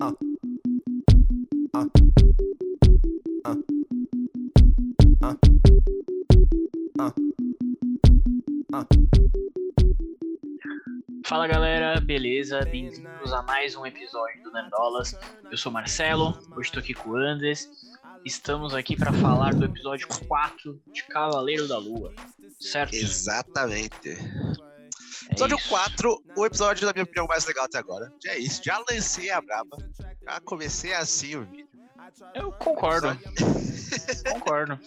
Uh. Uh. Uh. Uh. Fala galera, beleza? Bem-vindos a mais um episódio do Nerdolas. Eu sou Marcelo, hoje estou aqui com o Andes. Estamos aqui para falar do episódio 4 de Cavaleiro da Lua, certo? Exatamente. Episódio isso. 4, o episódio, na minha opinião, mais legal até agora. Já é isso, já lancei a braba. Já comecei assim o vídeo. Eu concordo, concordo.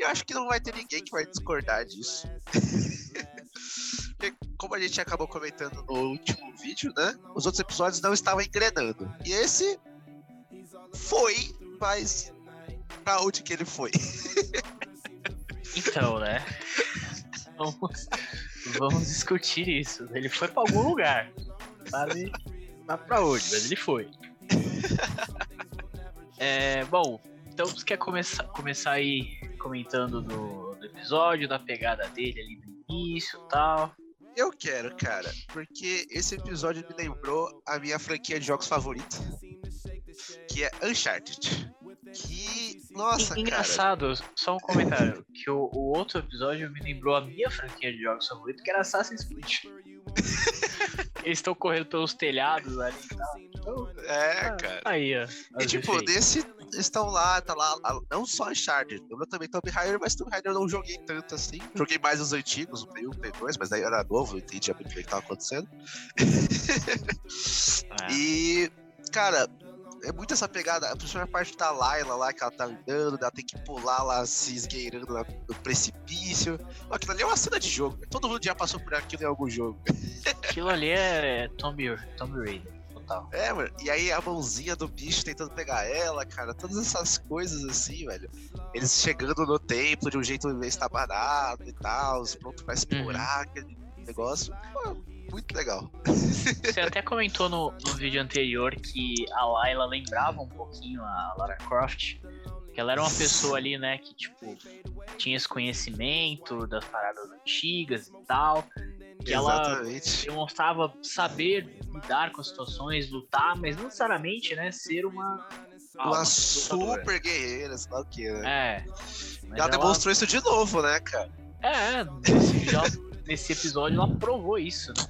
Eu acho que não vai ter ninguém que vai discordar disso. Porque, como a gente acabou comentando no último vídeo, né? Os outros episódios não estavam engrenando. E esse foi, mas pra onde que ele foi? Então, né? Vamos, vamos discutir isso. Ele foi para algum lugar. Sabe? Sabe pra onde, mas ele foi. É, bom, então você quer começar, começar aí comentando do, do episódio, da pegada dele ali no início e tal. Eu quero, cara, porque esse episódio me lembrou a minha franquia de jogos favorita, que é Uncharted. Que, nossa, E- cara. engraçado, só um comentário, que o, o outro episódio me lembrou a minha franquia de jogos favorita, que era Assassin's Creed. Eles estão correndo pelos telhados ali e tal. Então, É, ah, cara. Aí, ó. E tipo, nesse estão lá, tá lá, não só Uncharted, eu também Tomb Raider, mas Tomb Raider eu não joguei tanto assim. Joguei mais os antigos, o Play 1, o Play 2, mas daí eu era novo, eu entendia muito bem o que tava acontecendo. É. E, cara, é muito essa pegada, a primeira parte da Layla lá, que ela tá andando, ela tem que pular lá, se esgueirando lá no precipício. Aquilo ali é uma cena de jogo, todo mundo já passou por aquilo em algum jogo. Aquilo ali é Tomb, Tomb Raider, total. É, mano. E aí a mãozinha do bicho tentando pegar ela, cara. Todas essas coisas assim, velho. Eles chegando no templo de um jeito meio estabanado e tal, pronto pra explorar aquele negócio. Pô, muito legal. Você até comentou no, no vídeo anterior que a Layla lembrava um pouquinho a Lara Croft. Que ela era uma pessoa ali, né, que, tipo, tinha esse conhecimento das paradas antigas e tal. Que ela Exatamente. demonstrava saber lidar com as situações, lutar, mas não necessariamente, né, ser uma. Uma lutadora. super guerreira, sei lá o que, né? É. Mas ela demonstrou isso de novo, né, cara? É, nesse, já- nesse episódio ela provou isso, né?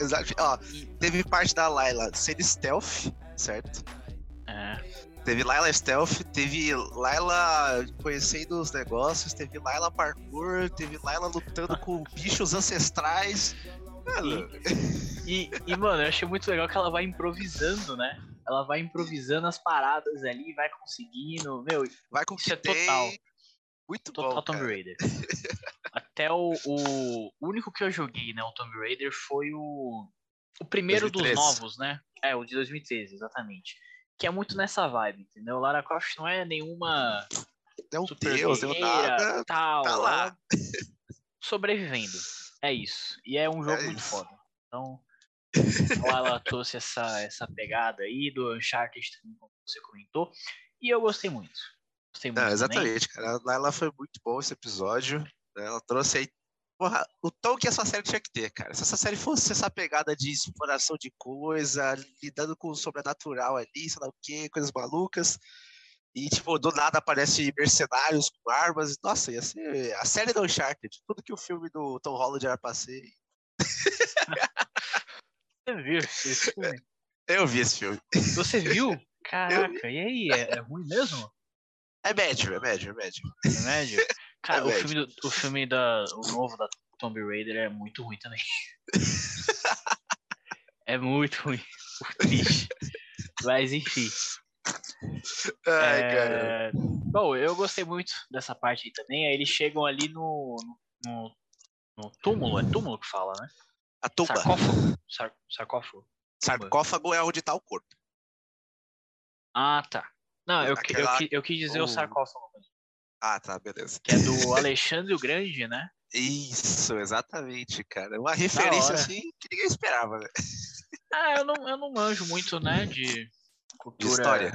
Exato. Ó, teve parte da Layla sendo stealth, certo? É. Teve Layla Stealth, teve Layla conhecendo os negócios, teve Layla Parkour, teve Layla lutando com bichos ancestrais. Mano, E, e, mano, eu achei muito legal que ela vai improvisando, né? Ela vai improvisando as paradas ali, vai conseguindo. Meu, vai com Isso é total. Muito total bom, Tomb. Raider. Até o, o único que eu joguei, né, o Tomb Raider, foi o, o primeiro 2013. dos novos, né? É, o de 2013, exatamente. Que é muito nessa vibe, entendeu? Lara Croft não é nenhuma Não super Deus, deu guerreira, nada. tal. tá lá. ela sobrevivendo. É isso. E é um jogo É muito isso. foda. Então, ela, ela trouxe essa, essa pegada aí do Uncharted, como você comentou. E eu gostei muito. Gostei muito. Não, exatamente, cara. A Layla foi muito bom esse episódio. Ela trouxe aí. Porra, o tom que essa série tinha que ter, cara. Se essa série fosse essa pegada de exploração de coisa, lidando com o sobrenatural ali, sei lá o quê, coisas malucas. E, tipo, do nada aparece mercenários com armas. Nossa, ia ser a série do Uncharted. Tudo que o filme do Tom Holland era pra ser. Você viu esse filme? Eu vi esse filme. Você viu? Caraca, e aí? É, é ruim mesmo? É médio, é médio, é médio. É médio? Cara, o médio. filme, do, o filme da. O novo da Tomb Raider é muito ruim também. é muito ruim. Triste. Mas enfim. Ai, É, cara. Bom, eu gostei muito dessa parte aí também. Aí eles chegam ali no, no, no túmulo, é túmulo que fala, né? A tumba. Sarcófago. Sar- sarcófago. Sarcófago é onde tá o corpo. Ah, tá. Não, eu, que- eu, Aquela- que- eu quis dizer o o- sarcófago mesmo. Ah, tá, beleza. Que é do Alexandre o Grande, né? Isso, exatamente, cara. Uma referência assim que ninguém esperava, né? Ah, eu não, eu não manjo muito, né? De De cultura história.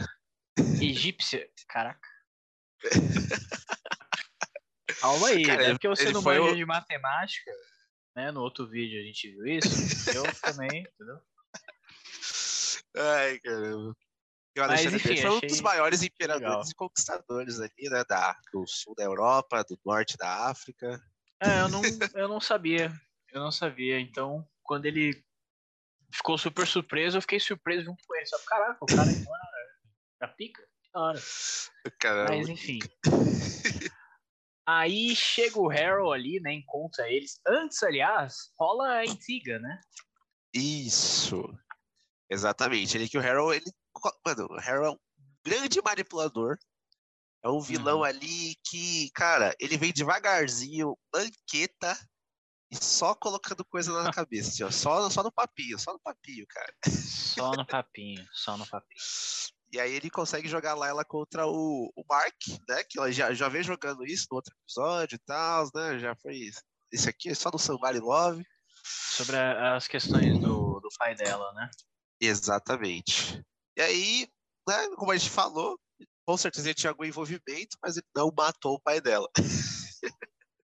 egípcia. Caraca. Calma aí, Cara, né? Porque você não manja o- de matemática, né? No outro vídeo a gente viu isso. Eu também, entendeu? Ai, caramba. E o Mas, Alexandre enfim, Grande foi um dos maiores imperadores legal. e conquistadores ali, né? Da, do sul da Europa, do norte da África. É, eu não, eu não sabia. Eu não sabia. Então, quando ele ficou super surpreso, eu fiquei surpreso junto com ele. Só, caraca, o cara então era, era pica? Que da hora. Cara, Mas enfim. Aí chega o Harold ali, né? Encontra eles. Antes, aliás, rola a intriga, né? Isso. Exatamente. Ele que o Harold, ele. Mano, o Harold é um grande manipulador. É um vilão Uhum. ali que, cara, ele vem devagarzinho, banqueta, e só colocando coisa na cabeça, assim, ó, só, só no papinho, só no papinho, cara. Só no papinho, só no papinho. E aí ele consegue jogar lá ela contra o, o Mark, né? Que ela já, já vem jogando isso no outro episódio e tal, né? Já foi isso. Esse aqui é só no Somebody Love. Sobre a- as questões do, do pai dela, né? Exatamente. E aí, né, como a gente falou, com certeza ele tinha algum envolvimento, mas ele não matou o pai dela.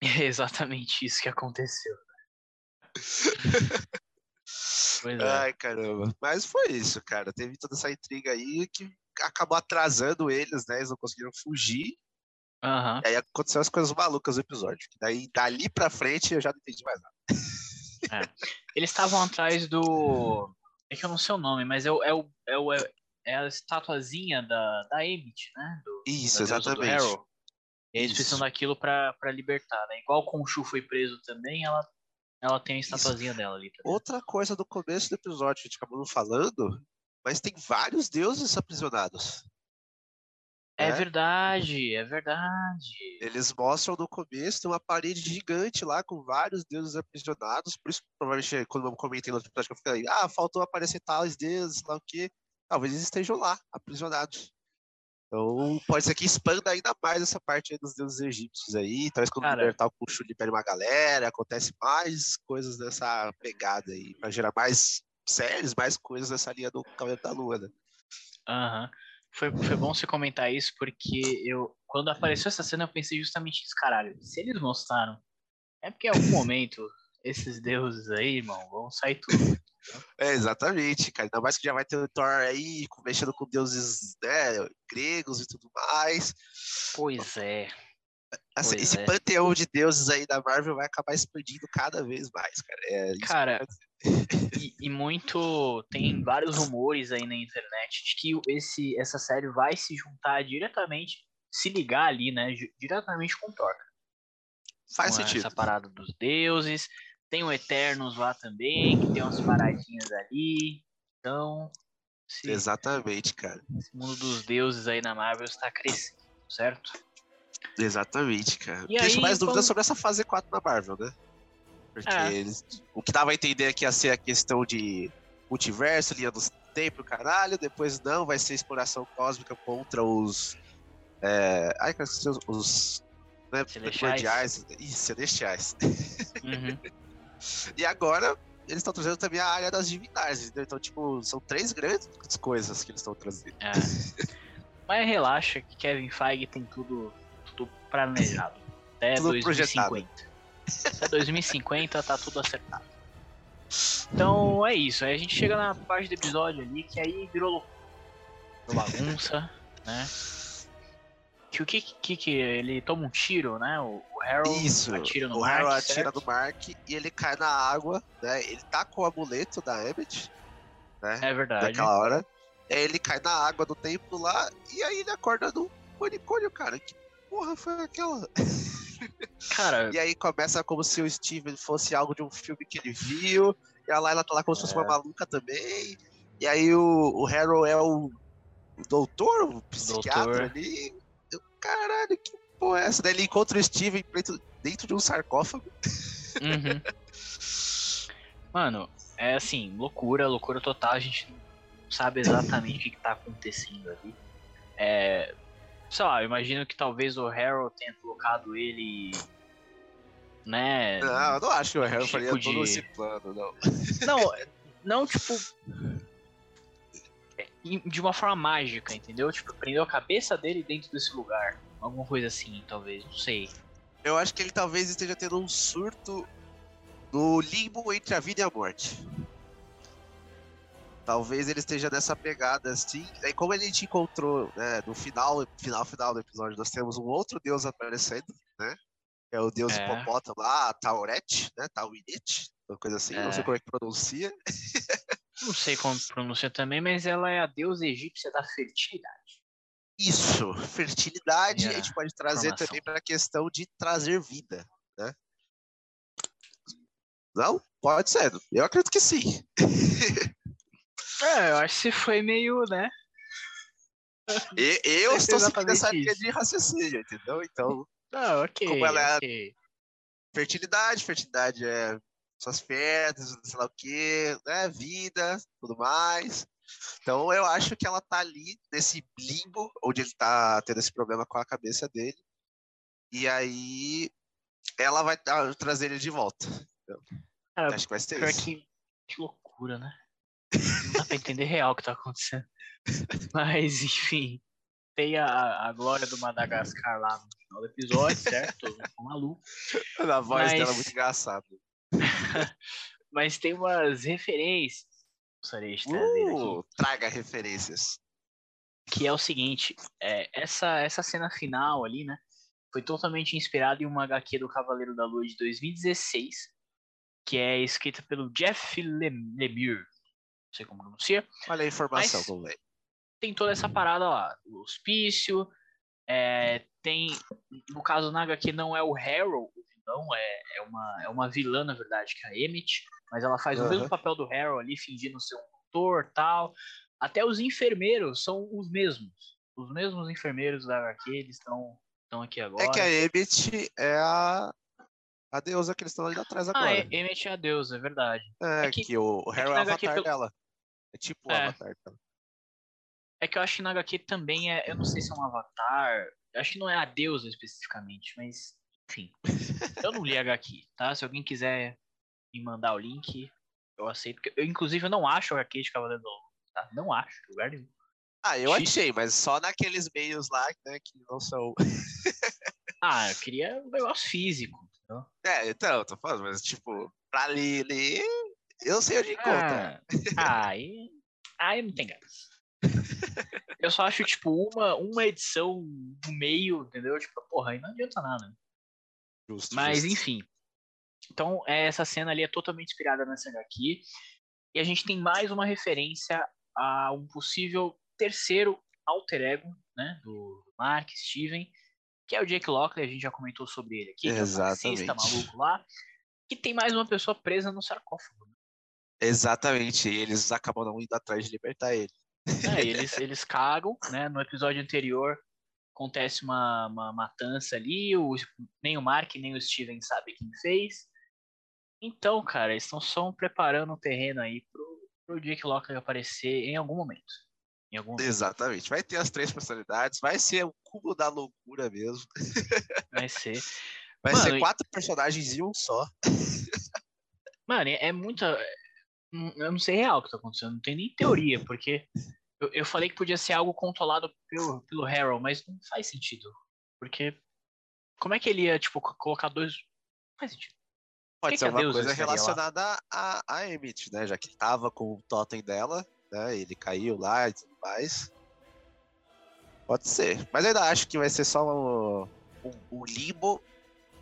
É exatamente isso que aconteceu. É. Ai, caramba. Mas foi isso, cara. Teve toda essa intriga aí que acabou atrasando eles, né? Eles não conseguiram fugir. Aham. E aí aconteceu as coisas malucas do episódio. Daí, dali pra frente, eu já não entendi mais nada. Eles estavam atrás do. É que eu não sei o nome, mas é o. É, o, é, o, é a estatuazinha da, da Emmett, né? Do, Isso, do exatamente. Harold. E eles precisam Isso. daquilo pra, pra libertar, né? Igual o Khonshu foi preso também, ela, ela tem a Isso. estatuazinha dela ali também. Outra coisa do começo do episódio, que a gente acabou não falando, mas tem vários deuses aprisionados. É né? verdade, é verdade. Eles mostram no começo tem uma parede gigante lá com vários deuses aprisionados. Por isso, provavelmente, quando eu comentei no outro episódio, que eu fiquei, ah, faltou aparecer tais deuses, lá o quê. Talvez eles estejam lá, aprisionados. Então, pode ser que expanda ainda mais essa parte dos deuses egípcios aí. Talvez quando Cara. o Khonshu libere uma galera, acontece mais coisas dessa pegada aí, pra gerar mais séries, mais coisas nessa linha do Cavaleiro da Lua, né? Aham. Foi, foi bom você comentar isso, porque eu, quando apareceu essa cena, eu pensei justamente isso, caralho. Se eles mostraram, é porque em algum momento esses deuses aí, irmão, vão sair tudo. É, exatamente, cara. Ainda mais que já vai ter o Thor aí, mexendo com deuses né, gregos e tudo mais. Pois é. Assim, esse é. panteão de deuses aí da Marvel vai acabar expandindo cada vez mais, cara. É Cara. E, e muito. Tem vários rumores aí na internet de que esse, essa série vai se juntar diretamente, se ligar ali, né? Diretamente com Thor. faz com sentido. essa parada dos deuses. Tem o Eternos lá também, que tem umas paradinhas ali. Então, Exatamente, cara. esse mundo dos deuses aí na Marvel está crescendo, certo? Exatamente, cara. E Deixa aí, mais dúvidas vamos- sobre essa fase 4 da Marvel, né? Porque É. eles- o que dava a entender é que ia ser a questão de multiverso, linha do tempo, caralho. Depois não, vai ser exploração cósmica contra os. É... Ai, cara, esqueci os. os né, Celestiais. primordiais. Ih, celestiais. Uhum. E agora eles estão trazendo também a área das divindades, entendeu? Então, tipo, são três grandes coisas que eles estão trazendo. É. Mas relaxa que Kevin Feige tem tudo, tudo planejado. Até Tudo 2050. Até 2050 tá tudo acertado. Então é isso. Aí a gente chega na parte do episódio ali que aí virou loucura. Virou bagunça, né? Que o que, que que ele toma um tiro, né? O, o Harold Isso, atira no o Mark, Harold atira certo? no Mark e ele cai na água, né? Ele tá com o amuleto da Emmett, né? É verdade. Naquela hora. Aí ele cai na água do templo lá e aí ele acorda no manicômio, cara. Que porra foi aquela? Cara, E aí começa como se o Steven fosse algo de um filme que ele viu. E a Layla tá lá como se fosse uma É. maluca também. E aí o, o Harold é o, o doutor, o psiquiatra doutor. ali. Eu, caralho, que porra é essa? Daí ele encontra o Steven dentro, dentro de um sarcófago. Uhum. Mano, é assim, loucura, loucura total. A gente não sabe exatamente o que, que tá acontecendo ali. É. Sei lá, eu imagino que talvez o Harold tenha colocado ele. Né? Não, eu não acho que o Harold tipo faria todo de- esse plano, não. Não, não tipo. De uma forma mágica, entendeu? Tipo, prendeu a cabeça dele dentro desse lugar. Alguma coisa assim, talvez, não sei. Eu acho que ele talvez esteja tendo um surto no limbo entre a vida e a morte. Talvez ele esteja nessa pegada assim. Aí como a gente encontrou, né, no final, final, final do episódio, nós temos um outro deus aparecendo, né? É o deus É. hipopótamo lá, Tauret, né? Taurinit, uma coisa assim, não sei É. como é que pronuncia. Não sei como pronuncia também, mas ela é a deusa egípcia da fertilidade. Isso, fertilidade, a Minha gente pode trazer também para a questão de trazer vida, né? Não? Pode ser. Eu acredito que sim. É, eu acho que foi meio, né? E, eu Sei estou seguindo essa linha de raciocínio, entendeu? Então, ok. Como ela é- ok. fertilidade, fertilidade é suas férias, sei lá o quê, né? Vida, tudo mais. Então eu acho que ela tá ali nesse limbo, onde ele tá tendo esse problema com a cabeça dele. E aí ela vai dar- trazer ele de volta. Cara, acho que vai ser isso. que, que loucura, né? Não dá pra entender real o que tá acontecendo. Mas, enfim. Tem a, a glória do Madagascar lá no final do episódio, certo? Todo mundo maluco. A voz dela é Mas- muito engraçada. Mas tem umas referências que gostaria de trazer aqui. Uh, traga referências. que é o seguinte, é, essa, essa cena final ali, né, foi totalmente inspirada em uma HQ do Cavaleiro da Lua de 2016, que é escrita pelo Jeff Lem- Lemire, sei como pronuncia, Olha a informação, Mas- tem toda essa parada lá, o hospício, é, tem, no caso na HQ não é o Harold, o vilão, é, é, uma, é uma vilã, na verdade, que é a Emmett, mas ela faz o mesmo papel do Harold ali, fingindo ser um doutor tal. Até os enfermeiros são os mesmos. Os mesmos enfermeiros da HQ, eles estão aqui agora. É que a Emmett é a, a deusa que eles estão ali atrás Ah, agora. é, Emmett é a deusa, é verdade. É, é que- que, o, é que Harry é o na HQ avatar pelo- dela. É tipo É. avatar dela. É que eu acho que na HQ também é. Eu não sei se é um avatar. Eu acho que não é a deusa especificamente, mas. Enfim. eu não li HQ, tá? Se alguém quiser me mandar o link, eu aceito. Eu, inclusive, eu não acho HQ de Cavaleiro do tá? Não acho, lugar nenhum. Ah, eu X. achei, mas só naqueles meios lá, né, que não são. Ah, eu queria um negócio físico. entendeu? É, então, eu tô falando, mas tipo, pra ler, ler, eu sei onde encontra. Ah, aí. Aí não tem graça. Eu só acho, tipo, uma, uma edição do meio, entendeu? Tipo, porra, aí não adianta nada. Justo, Mas, justo. enfim. Então, é, essa cena ali é totalmente inspirada nessa HQ. E a gente tem mais uma referência a um possível terceiro alter ego, né? Do Mark, Steven, que é o Jake Lockley, a gente já comentou sobre ele aqui, que é o Exatamente. maluco lá. Que tem mais uma pessoa presa no sarcófago. Exatamente, e eles acabam não indo atrás de libertar ele. É, eles, eles cagam, né? No episódio anterior acontece uma, uma matança ali, o, nem o Mark nem o Steven sabe quem fez. Então, cara, eles estão só preparando o terreno aí pro, pro Jake Lockley aparecer em algum momento. Em algum momento. Exatamente, vai ter as três personalidades, vai ser o cúmulo da loucura mesmo. Vai ser. Vai Mano, ser e- quatro personagens em um só. Mano, é muita. Eu não sei real o que tá acontecendo, não tem nem teoria, porque eu, eu falei que podia ser algo controlado pelo, pelo Harold, mas não faz sentido. Porque como é que ele ia, tipo, co- colocar dois. Não faz sentido. Pode que ser que a uma coisa relacionada a, a Emmett, né? Já que tava com o totem dela, né? Ele caiu lá e tudo mais. Pode ser. Mas ainda acho que vai ser só um, um, um limbo.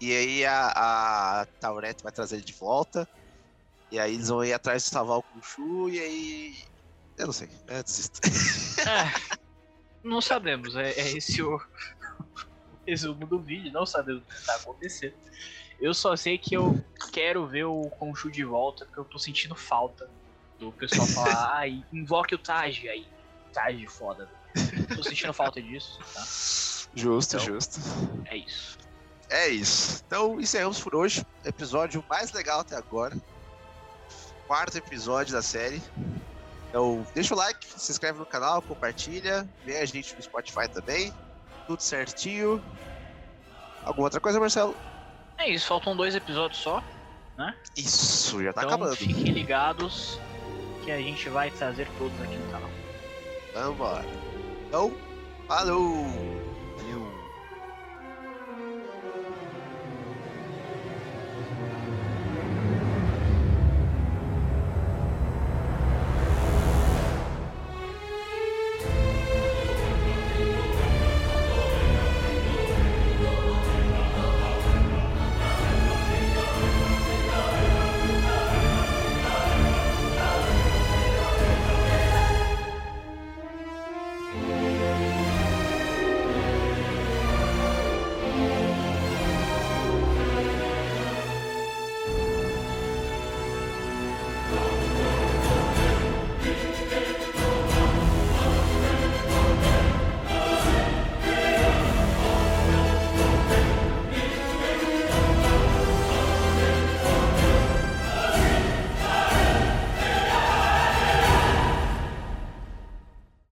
E aí a, a Taurete vai trazer ele de volta. E aí eles vão ir atrás de salvar o Khonshu. E aí. Eu não sei. Eu desisto. É, não sabemos, é, é esse o resumo do vídeo, não sabemos o que tá acontecendo. Eu só sei que eu quero ver o Conchu de volta, porque eu tô sentindo falta do pessoal falar, ah, invoque o Taj aí. Taj foda. Tô sentindo falta disso, tá? Justo, Então. justo. É isso. É isso. Então encerramos por hoje. Episódio mais legal até agora. Quarto episódio da série. Então, deixa o like, se inscreve no canal, compartilha, vê a gente no Spotify também. Tudo certinho. Alguma outra coisa, Marcelo? É isso, faltam dois episódios só. Isso, já tá então acabando. fiquem ligados que a gente vai trazer todos aqui no canal. Vambora. Então, falou!